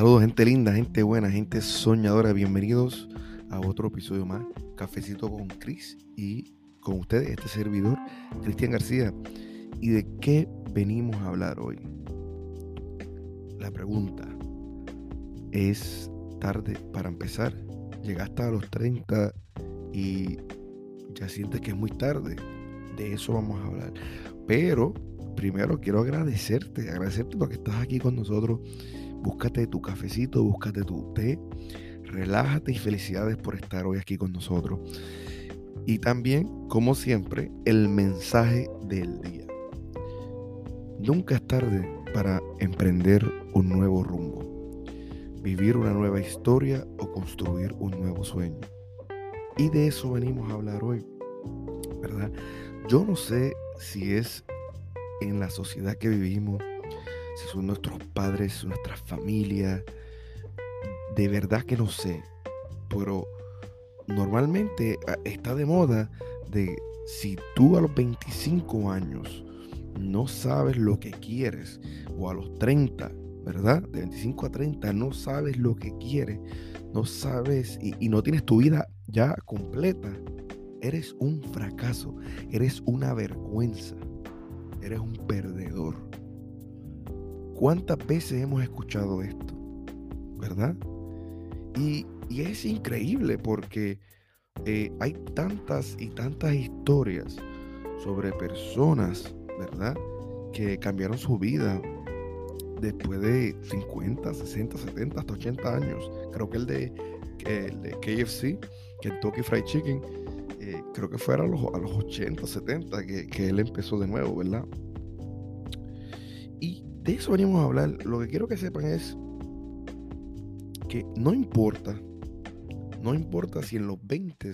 Saludos, gente linda, gente buena, gente soñadora. Bienvenidos a otro episodio más. Cafecito con Chris y con ustedes, este servidor, Cristian García. ¿Y de qué venimos a hablar hoy? La pregunta, ¿es tarde para empezar? Llegaste a los 30 y ya sientes que es muy tarde. De eso vamos a hablar. Pero primero quiero agradecerte, agradecerte porque estás aquí con nosotros. Búscate tu cafecito, búscate tu té, relájate y felicidades por estar hoy aquí con nosotros. Y también, como siempre, el mensaje del día. Nunca es tarde para emprender un nuevo rumbo, vivir una nueva historia o construir un nuevo sueño. Y de eso venimos a hablar hoy, ¿verdad? Yo no sé si es en la sociedad que vivimos, si son nuestros padres, nuestra familia, de verdad que no sé, pero normalmente ah, está de moda de si tú a los 25 años no sabes lo que quieres, o a los 30, ¿verdad? De 25 a 30 no sabes lo que quieres, no sabes y, y no tienes tu vida ya completa, eres un fracaso, eres una vergüenza eres un perdedor. ¿Cuántas veces hemos escuchado esto? ¿Verdad? Y, es increíble porque eh, hay tantas y tantas historias sobre personas, ¿verdad? Que cambiaron su vida después de 50, 60, 70, hasta 80 años. Creo que el de, el de KFC, Kentucky Fried Chicken, eh, creo que fue a los, a los 80, 70 que, que, él empezó de nuevo, ¿verdad? De eso venimos a hablar. Lo que quiero que sepan es que no importa, no importa si en los 20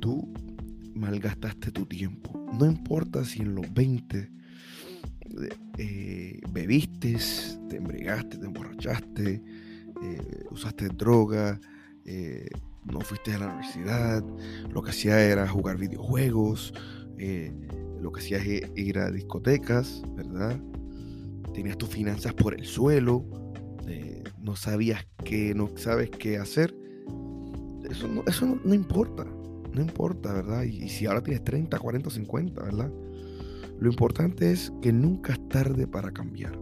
tú malgastaste tu tiempo, no importa si en los 20 eh, bebiste, te embriagaste, te emborrachaste, eh, usaste droga, eh, no fuiste a la universidad, lo que hacía era jugar videojuegos, eh, lo que hacía es ir a discotecas, ¿verdad? Tenías tus finanzas por el suelo, eh, no sabías qué, no sabes qué hacer. Eso no, eso no, importa, no importa, ¿verdad? Y, y si ahora tienes 30, 40, 50, ¿verdad? Lo importante es que nunca es tarde para cambiar.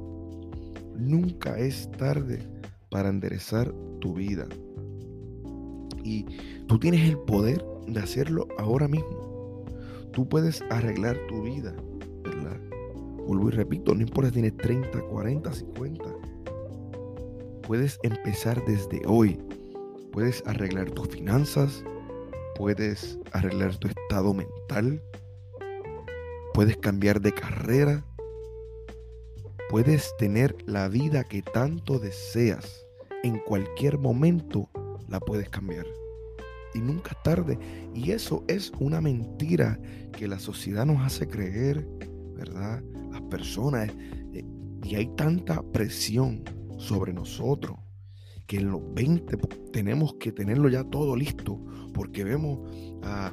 Nunca es tarde para enderezar tu vida y tú tienes el poder de hacerlo ahora mismo. Tú puedes arreglar tu vida, ¿verdad? Vuelvo y repito, no importa si tienes 30, 40, 50. Puedes empezar desde hoy. Puedes arreglar tus finanzas, puedes arreglar tu estado mental, puedes cambiar de carrera, puedes tener la vida que tanto deseas. En cualquier momento la puedes cambiar. Y nunca es tarde. Y eso es una mentira que la sociedad nos hace creer, ¿verdad? Personas. Eh, y hay tanta presión sobre nosotros que en los 20 tenemos que tenerlo ya todo listo. Porque vemos a,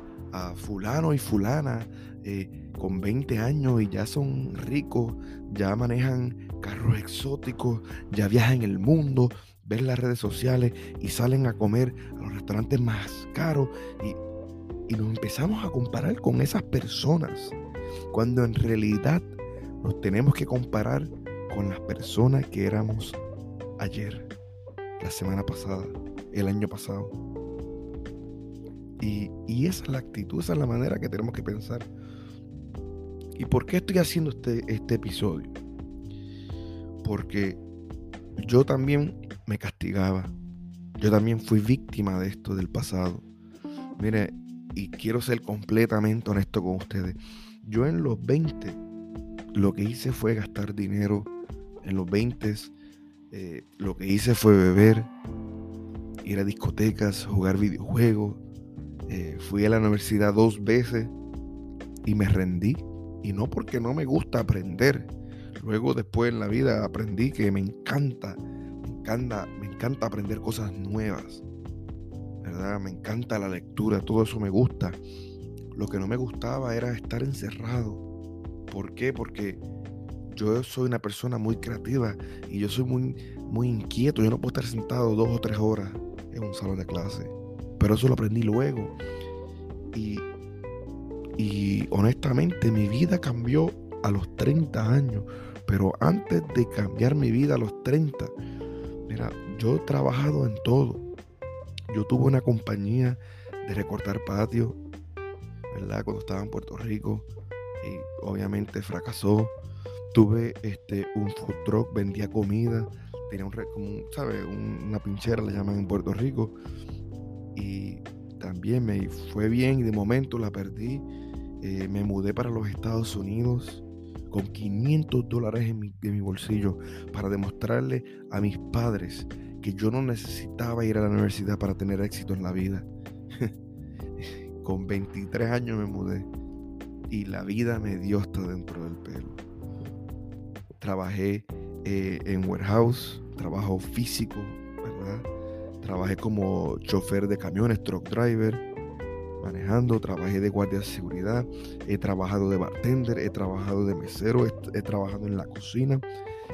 fulano y fulana eh, con 20 años y ya son ricos, ya manejan carros exóticos, ya viajan el mundo, ven las redes sociales y salen a comer a los restaurantes más caros y, nos empezamos a comparar con esas personas, cuando en realidad nos tenemos que comparar con las personas que éramos ayer, la semana pasada, el año pasado. Y, y, esa es la actitud, esa es la manera que tenemos que pensar. ¿Y por qué estoy haciendo este, este episodio? Porque yo también me castigaba. Yo también fui víctima de esto del pasado. Mire, y quiero ser completamente honesto con ustedes. Yo en los 20 lo que hice fue gastar dinero. En los 20 eh, lo que hice fue beber, ir a discotecas, jugar videojuegos. Eh, fui a la universidad dos veces y me rendí. Y no porque no me gusta aprender. Luego después en la vida aprendí que me encanta me encanta aprender cosas nuevas, ¿verdad? Me encanta la lectura, todo eso me gusta. Lo que no me gustaba era estar encerrado. ¿Por qué? Porque yo soy una persona muy creativa y yo soy muy, muy inquieto. Yo no puedo estar sentado dos o tres horas en un salón de clase. Pero eso lo aprendí luego. Y, y honestamente mi vida cambió a los 30 años. Pero antes de cambiar mi vida a los 30, mira, yo he trabajado en todo. Yo tuve una compañía de recortar patio, ¿verdad? Cuando estaba en Puerto Rico. Obviamente fracasó. Tuve este, un food truck, vendía comida. Tenía un, como, ¿sabes? Una pinchera, le llaman en Puerto Rico. Y también me fue bien de momento la perdí. Eh, me mudé para los Estados Unidos con 500 dólares en mi, en mi bolsillo para demostrarle a mis padres que yo no necesitaba ir a la universidad para tener éxito en la vida. Con 23 años me mudé y la vida me dio hasta dentro del pelo. Trabajé eh, en warehouse, trabajo físico, ¿verdad? Trabajé como chofer de camiones, truck driver, manejando, trabajé de guardia de seguridad, he trabajado de bartender, he trabajado de mesero, he trabajado en la cocina,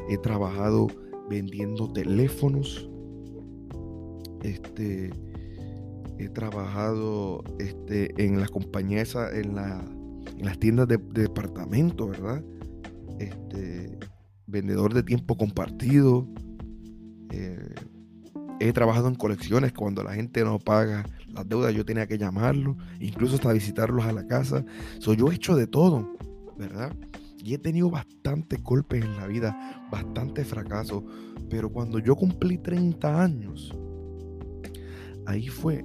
he trabajado vendiendo teléfonos, este, he trabajado este, en las compañías, en, en las tiendas de, departamento, ¿verdad? Este, vendedor de tiempo compartido. Eh, he trabajado en colecciones cuando la gente no paga las deudas, yo tenía que llamarlo, incluso hasta visitarlos a la casa. Soy yo he hecho de todo, ¿verdad? Y he tenido bastantes golpes en la vida, bastantes fracasos. Pero cuando yo cumplí 30 años, ahí fue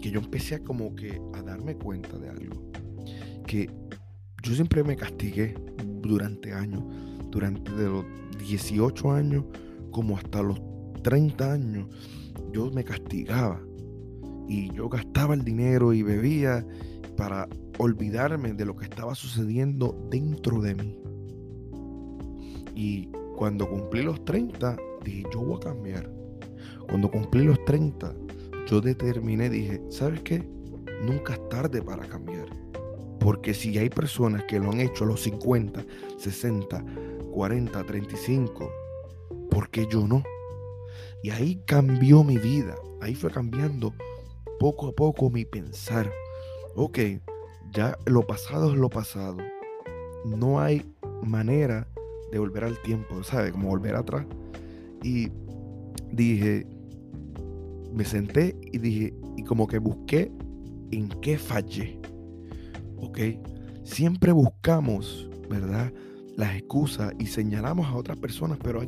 que yo empecé a como que a darme cuenta de algo. Que yo siempre me castigué durante años, durante de los 18 años como hasta los 30 años, yo me castigaba y yo gastaba el dinero y bebía para olvidarme de lo que estaba sucediendo dentro de mí. Y cuando cumplí los 30, dije, yo voy a cambiar. Cuando cumplí los 30, yo determiné, dije, ¿sabes qué? Nunca es tarde para cambiar. Porque si hay personas que lo han hecho a los 50, 60, 40, 35, ¿por qué yo no? Y ahí cambió mi vida. Ahí fue cambiando poco a poco mi pensar. Ok, ya lo pasado es lo pasado. No hay manera de volver al tiempo, ¿sabes? Como volver atrás. Y dije, me senté y dije, y como que busqué en qué fallé. ¿Ok? Siempre buscamos, ¿verdad? Las excusas y señalamos a otras personas, pero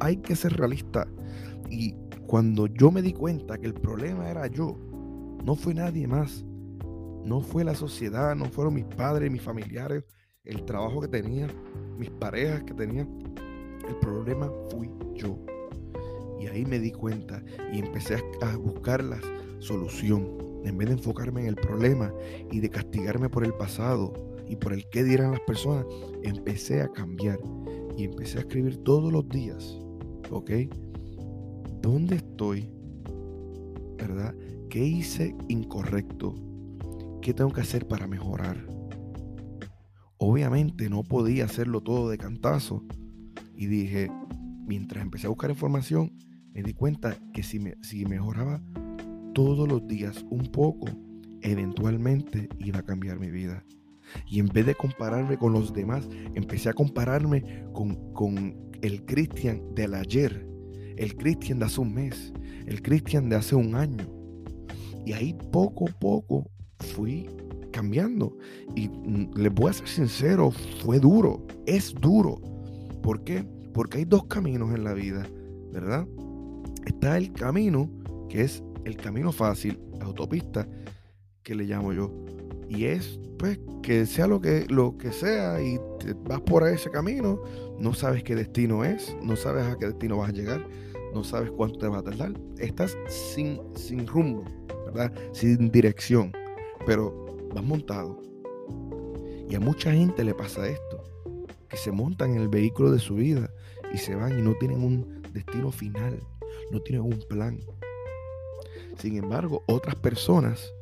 hay, que ser realista. Y cuando yo me di cuenta que el problema era yo, no fue nadie más. No fue la sociedad, no fueron mis padres, mis familiares, el trabajo que tenía, mis parejas que tenía. El problema fui yo. Y ahí me di cuenta y empecé a buscar la solución. En vez de enfocarme en el problema y de castigarme por el pasado y por el qué dirán las personas, empecé a cambiar y empecé a escribir todos los días. ¿Ok? ¿Dónde estoy? ¿Verdad? ¿Qué hice incorrecto? ¿Qué tengo que hacer para mejorar? Obviamente no podía hacerlo todo de cantazo. Y dije, mientras empecé a buscar información, me di cuenta que si, me, si mejoraba todos los días un poco, eventualmente iba a cambiar mi vida. Y en vez de compararme con los demás, empecé a compararme con, con el Cristian del ayer, el Cristian de hace un mes, el Cristian de hace un año. Y ahí poco a poco fui cambiando. Y mm, les voy a ser sincero, fue duro, es duro. ¿Por qué? Porque hay dos caminos en la vida, ¿verdad? está el camino, que es el camino fácil, la autopista, que le llamo yo. Y es, pues, que sea lo que, lo que sea y vas por ese camino, no sabes qué destino es, no sabes a qué destino vas a llegar, no sabes cuánto te va a tardar. Estás sin, sin rumbo, ¿verdad? Sin dirección, pero vas montado. Y a mucha gente le pasa esto, que se montan en el vehículo de su vida y se van y no tienen un destino final no tienen un plan. Sin embargo, otras personas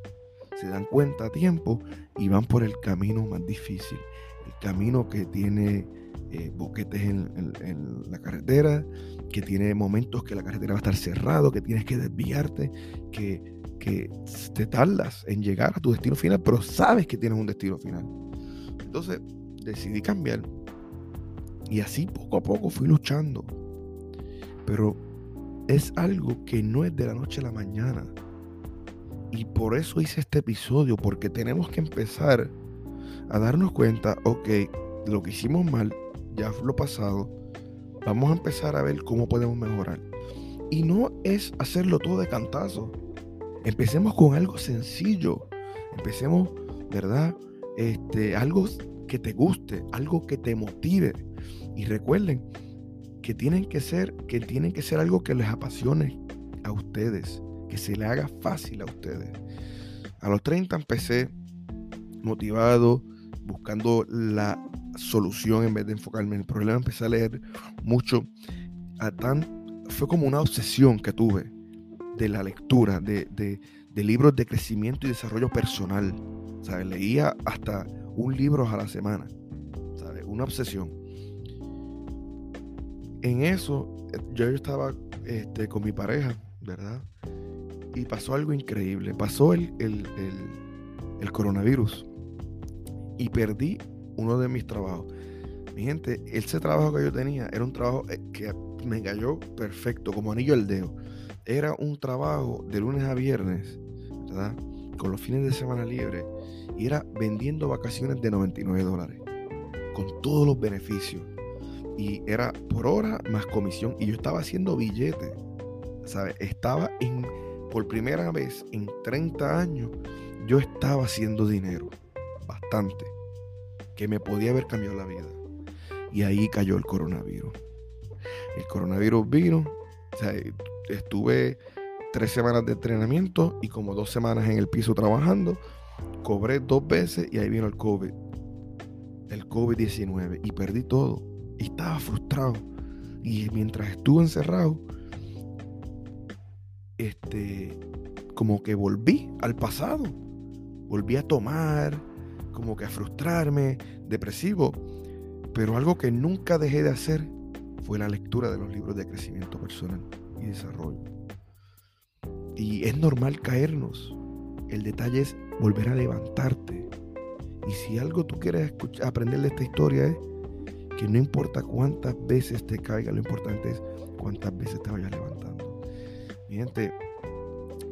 se dan cuenta a tiempo y van por el camino más difícil, el camino que tiene eh, boquetes en, la carretera, que tiene momentos que la carretera va a estar cerrado, que tienes que desviarte, que, que te tardas en llegar a tu destino final, pero sabes que tienes un destino final. Entonces decidí cambiar. Y así poco a poco fui luchando. Pero es algo que no es de la noche a la mañana. Y por eso hice este episodio, porque tenemos que empezar a darnos cuenta, ok, lo que hicimos mal, ya lo pasado, vamos a empezar a ver cómo podemos mejorar. Y no es hacerlo todo de cantazo. Empecemos con algo sencillo. Empecemos, ¿verdad? Este, algo que te guste, algo que te motive. Y recuerden que tienen que ser, que tienen que ser algo que les apasione a ustedes, que se le haga fácil a ustedes. A los 30 empecé motivado, buscando la solución en vez de enfocarme en el problema. Empecé a leer mucho. A fue como una obsesión que tuve de la lectura, de, de, libros de crecimiento y desarrollo personal. ¿sabes? Leía hasta un libro a la semana. ¿sabes? Una obsesión. En eso, yo estaba este, con mi pareja, ¿verdad? Y pasó algo increíble. Pasó el, el, el coronavirus y perdí uno de mis trabajos. Mi gente, ese trabajo que yo tenía era un trabajo eh, que me cayó perfecto, como anillo al dedo. Era un trabajo de lunes a viernes, ¿verdad? Con los fines de semana libres. Y era vendiendo vacaciones de 99 dólares. Con todos los beneficios. Y era por hora más comisión. Y yo estaba haciendo billetes. ¿Sabes? Estaba en, por primera vez en 30 años, yo estaba haciendo dinero. Bastante que me podía haber cambiado la vida. Y ahí cayó el coronavirus. El coronavirus vino, estuve tres semanas de entrenamiento y como dos semanas en el piso trabajando. Cobré dos veces y ahí vino el COVID. El COVID-19 y perdí todo. Estaba frustrado. Y mientras estuve encerrado, este, como que volví al pasado. Volví a tomar, como que a frustrarme, depresivo. Pero algo que nunca dejé de hacer fue la lectura de los libros de crecimiento personal y desarrollo. Y es normal caernos. El detalle es volver a levantarte. Y si algo tú quieres aprender de esta historia es que no importa cuántas veces te caiga, lo importante es cuántas veces te vayas levantando. Mi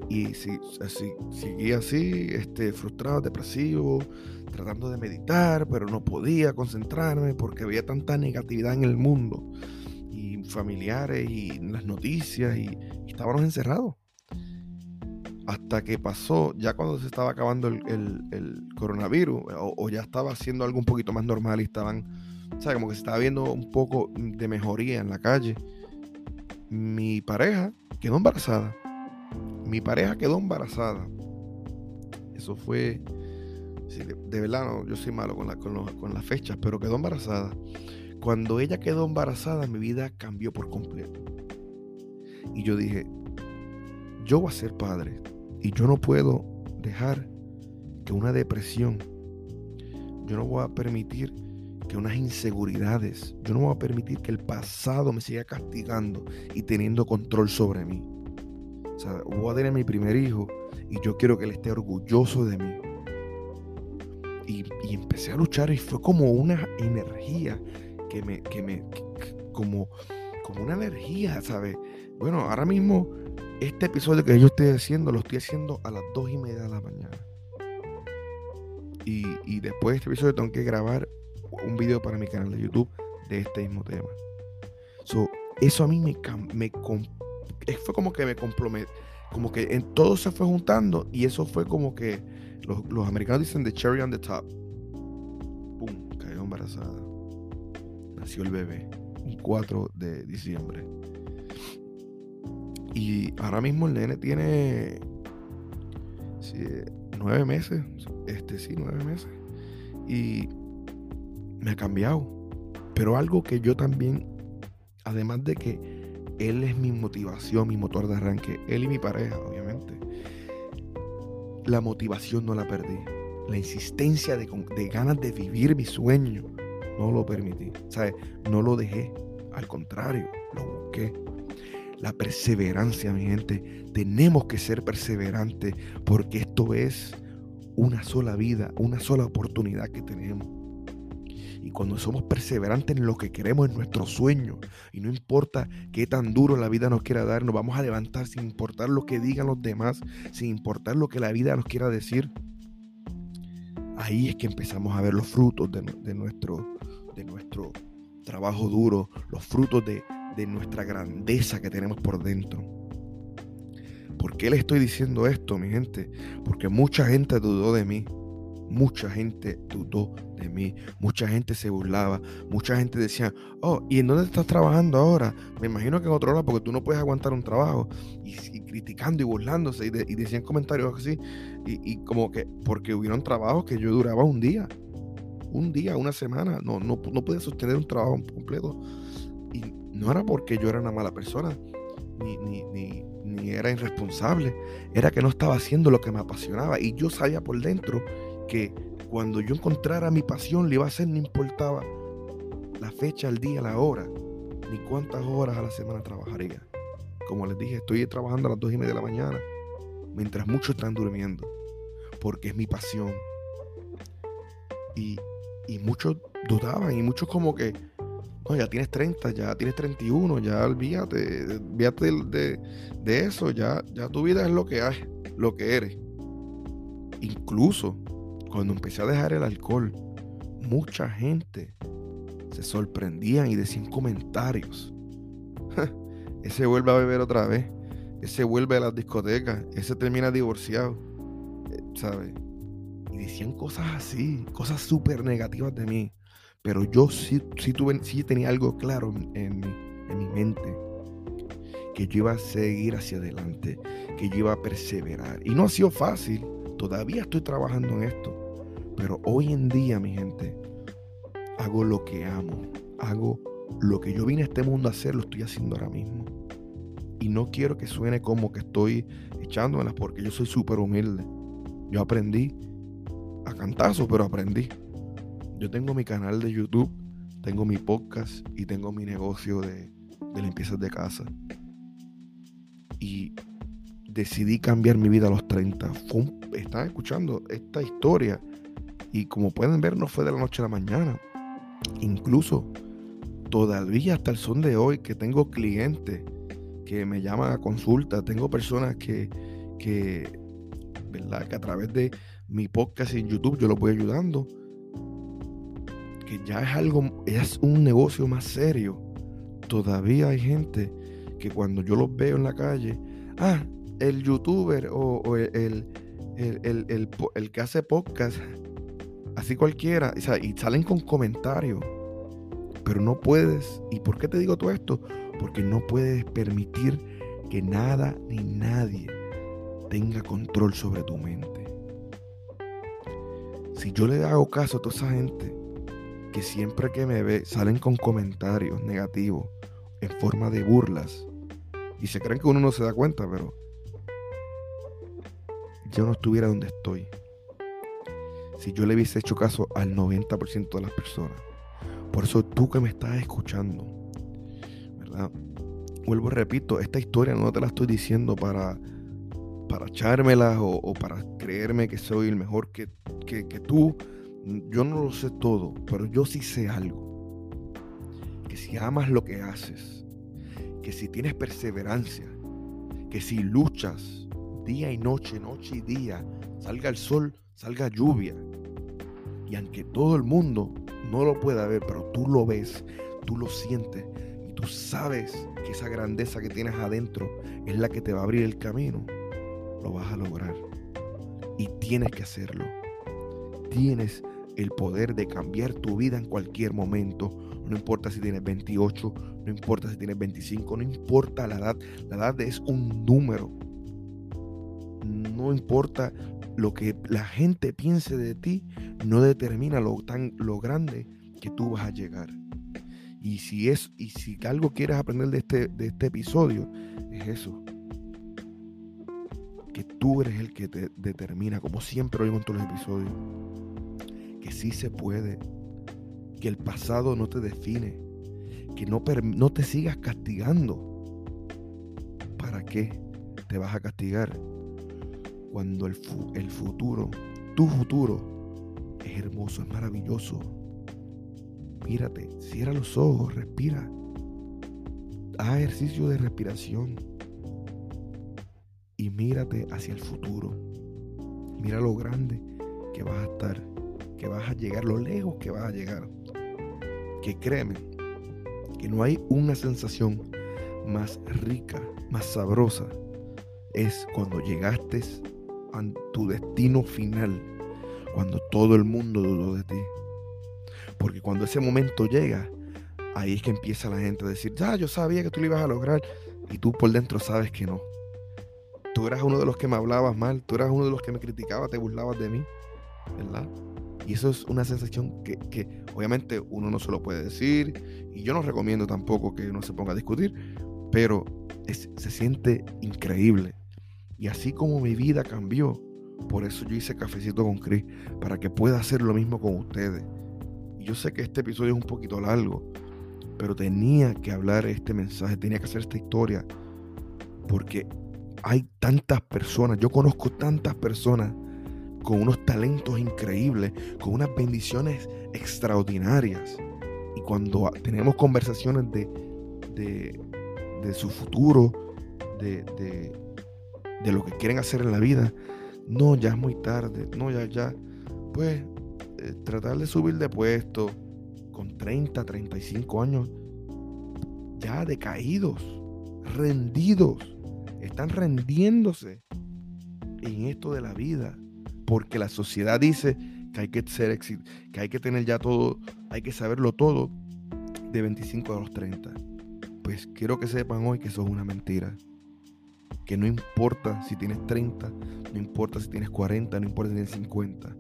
y si, si, seguía así, este, frustrado, depresivo, tratando de meditar, pero no podía concentrarme porque había tanta negatividad en el mundo y familiares y las noticias y, estábamos encerrados. Hasta que pasó, ya cuando se estaba acabando el, coronavirus o, ya estaba haciendo algo un poquito más normal y estaban, o sea, como que se estaba viendo un poco de mejoría en la calle, mi pareja quedó embarazada mi pareja quedó embarazada. Eso fue, de, verdad, yo soy malo con, con, las fechas, pero quedó embarazada. Cuando ella quedó embarazada, mi vida cambió por completo. Y yo dije, yo voy a ser padre y yo no puedo dejar que una depresión, yo no voy a permitir que unas inseguridades, yo no voy a permitir que el pasado me siga castigando y teniendo control sobre mí. O sea, voy a tener mi primer hijo y yo quiero que él esté orgulloso de mí. Y, empecé a luchar y fue como una energía que me, que me, como, como una energía, ¿sabes? Bueno, ahora mismo este episodio que yo estoy haciendo lo estoy haciendo a las dos y media de la mañana. Y, después de este episodio tengo que grabar un video para mi canal de YouTube de este mismo tema. So, eso a mí me, fue como que me comprometí, como que en todo se fue juntando y eso fue como que los, americanos dicen the cherry on the top. Pum, cayó embarazada. Nació el bebé, un 4 de diciembre. Y ahora mismo el nene tiene nueve meses, este sí, nueve meses. Y me ha cambiado. Pero algo que yo también, además de que él es mi motivación, mi motor de arranque. Él y mi pareja, obviamente. La motivación no la perdí. La insistencia de, ganas de vivir mi sueño no lo permití. ¿Sabes? No lo dejé. Al contrario, lo busqué. La perseverancia, mi gente. Tenemos que ser perseverantes porque esto es una sola vida, una sola oportunidad que tenemos. Cuando somos perseverantes en lo que queremos, en nuestro sueño, y no importa qué tan duro la vida nos quiera dar, nos vamos a levantar sin importar lo que digan los demás, sin importar lo que la vida nos quiera decir. Ahí es que empezamos a ver los frutos de, nuestro, de nuestro trabajo duro, los frutos de nuestra grandeza que tenemos por dentro. ¿Por qué le estoy diciendo esto, mi gente? Porque mucha gente dudó de mí. Mucha gente dudó de mí, mucha gente se burlaba, mucha gente decía, oh, ¿y en dónde estás trabajando ahora? Me imagino que en otro lado, porque tú no puedes aguantar un trabajo. Y, criticando y burlándose y, decían comentarios así, y, como que, porque hubieron trabajos que yo duraba un día, un día, una semana, no, no, no podía sostener un trabajo completo. Y no era porque yo era una mala persona, ni, ni, ni, ni era irresponsable, era que no estaba haciendo lo que me apasionaba y yo sabía por dentro que cuando yo encontrara mi pasión le iba a hacer, no importaba la fecha, el día, la hora, ni cuántas horas a la semana trabajaría. Como les dije, estoy trabajando a las dos y media de la mañana, mientras muchos están durmiendo, porque es mi pasión. Y, y muchos dudaban, y muchos como que, no, ya tienes 30, ya tienes 31, ya olvídate, olvídate de, de, eso, ya, ya tu vida es lo que hay, lo que eres. Incluso cuando empecé a dejar el alcohol, mucha gente se sorprendían y decían comentarios. ese vuelve a beber otra vez. Ese vuelve a las discotecas. Ese termina divorciado. Eh, ¿Sabes? Y decían cosas así, cosas súper negativas de mí. Pero yo sí, sí, tuve, sí tenía algo claro en, en mi mente. Que yo iba a seguir hacia adelante. Que yo iba a perseverar. Y no ha sido fácil. Todavía estoy trabajando en esto. Pero hoy en día, mi gente, hago lo que amo. Hago lo que yo vine a este mundo a hacer, lo estoy haciendo ahora mismo. Y no quiero que suene como que estoy echándomelas porque yo soy súper humilde. Yo aprendí a cantazo, pero aprendí. Yo tengo mi canal de YouTube, tengo mi podcast y tengo mi negocio de, de limpiezas de casa. Y decidí cambiar mi vida a los 30. están escuchando esta historia y como pueden ver, no fue de la noche a la mañana. Incluso todavía hasta el son de hoy que tengo clientes que me llaman a consulta, tengo personas que, que, ¿verdad? que a través de mi podcast en YouTube yo los voy ayudando. Que ya es algo, es un negocio más serio. Todavía hay gente que cuando yo los veo en la calle, ah, el youtuber o, el, el, que hace podcast así cualquiera, y salen con comentarios, pero no puedes, ¿y por qué te digo todo esto? Porque no puedes permitir que nada ni nadie tenga control sobre tu mente. Si yo le hago caso a toda esa gente que siempre que me ve salen con comentarios negativos en forma de burlas y se creen que uno no se da cuenta, pero yo no estuviera donde estoy si yo le hubiese hecho caso al 90% de las personas. Por eso tú que me estás escuchando, ¿verdad? Vuelvo y repito, esta historia no te la estoy diciendo para, para echármela o, para creerme que soy el mejor que, que, que tú. Yo no lo sé todo, pero yo sí sé algo. Que si amas lo que haces, que si tienes perseverancia, que si luchas día y noche, noche y día, salga el sol, salga lluvia, y aunque todo el mundo no lo pueda ver, pero tú lo ves, tú lo sientes y tú sabes que esa grandeza que tienes adentro es la que te va a abrir el camino, lo vas a lograr. Y tienes que hacerlo. Tienes el poder de cambiar tu vida en cualquier momento. No importa si tienes 28, no importa si tienes 25, no importa la edad. La edad es un número. No importa lo que la gente piense de ti no determina lo tan lo grande que tú vas a llegar. Y si es y si algo quieres aprender de este de este episodio es eso. Que tú eres el que te determina, como siempre oigo en todos los episodios, que sí se puede, que el pasado no te define, que no, no te sigas castigando. ¿Para qué te vas a castigar cuando el, el futuro, tu futuro, es hermoso, es maravilloso? Mírate, cierra los ojos, respira. Haz ejercicio de respiración y mírate hacia el futuro. Mira lo grande que vas a estar, que vas a llegar, lo lejos que vas a llegar. Que créeme, que no hay una sensación más rica, más sabrosa, es cuando llegaste tu destino final, cuando todo el mundo dudó de ti. Porque cuando ese momento llega, ahí es que empieza la gente a decir, ya, yo sabía que tú lo ibas a lograr, y tú por dentro sabes que no. Tú eras uno de los que me hablabas mal, tú eras uno de los que me criticaba, te burlabas de mí, ¿verdad? Y eso es una sensación que, obviamente uno no se lo puede decir y yo no recomiendo tampoco que uno se ponga a discutir, pero se siente increíble. Y así como mi vida cambió, por eso yo hice cafecito con Chris, para que pueda hacer lo mismo con ustedes. Y yo sé que este episodio es un poquito largo, pero tenía que hablar este mensaje, tenía que hacer esta historia, porque hay tantas personas, yo conozco tantas personas con unos talentos increíbles, con unas bendiciones extraordinarias. Y cuando tenemos conversaciones de, de, su futuro, de, de, lo que quieren hacer en la vida, no, ya es muy tarde, no, ya, ya, pues eh, tratar de subir de puesto con 30, 35 años, ya decaídos, rendidos, están rendiéndose en esto de la vida porque la sociedad dice que hay que ser que hay que tener ya todo, hay que saberlo todo de 25 a los 30. Pues quiero que sepan hoy que eso es una mentira. Que no importa si tienes 30, no importa si tienes 40, no importa si tienes 50.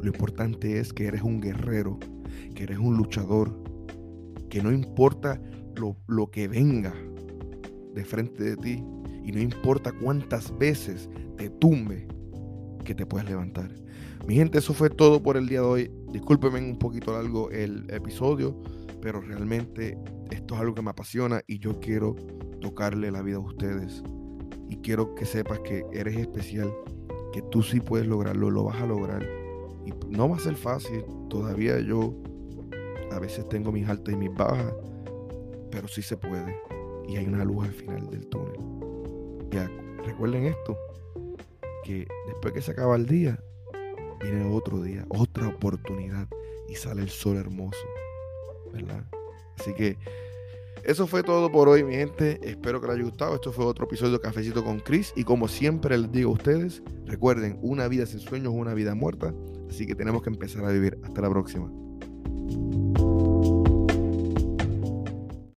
Lo importante es que eres un guerrero, que eres un luchador, que no importa lo, lo que venga de frente de ti y no importa cuántas veces te tumbe, que te puedes levantar. Mi gente, eso fue todo por el día de hoy. Discúlpenme un poquito largo el episodio, pero realmente esto es algo que me apasiona y yo quiero tocarle la vida a ustedes. Y quiero que sepas que eres especial, que tú sí puedes lograrlo, lo vas a lograr. Y no va a ser fácil, todavía yo a veces tengo mis altas y mis bajas, pero sí se puede. Y hay una luz al final del túnel. Ya, recuerden esto, que después que se acaba el día, viene otro día, otra oportunidad y sale el sol hermoso, ¿verdad? Así que eso fue todo por hoy, mi gente. Espero que les haya gustado. Esto fue otro episodio de Cafecito con Chris. Y como siempre les digo a ustedes, recuerden, una vida sin sueños es una vida muerta. Así que tenemos que empezar a vivir. Hasta la próxima.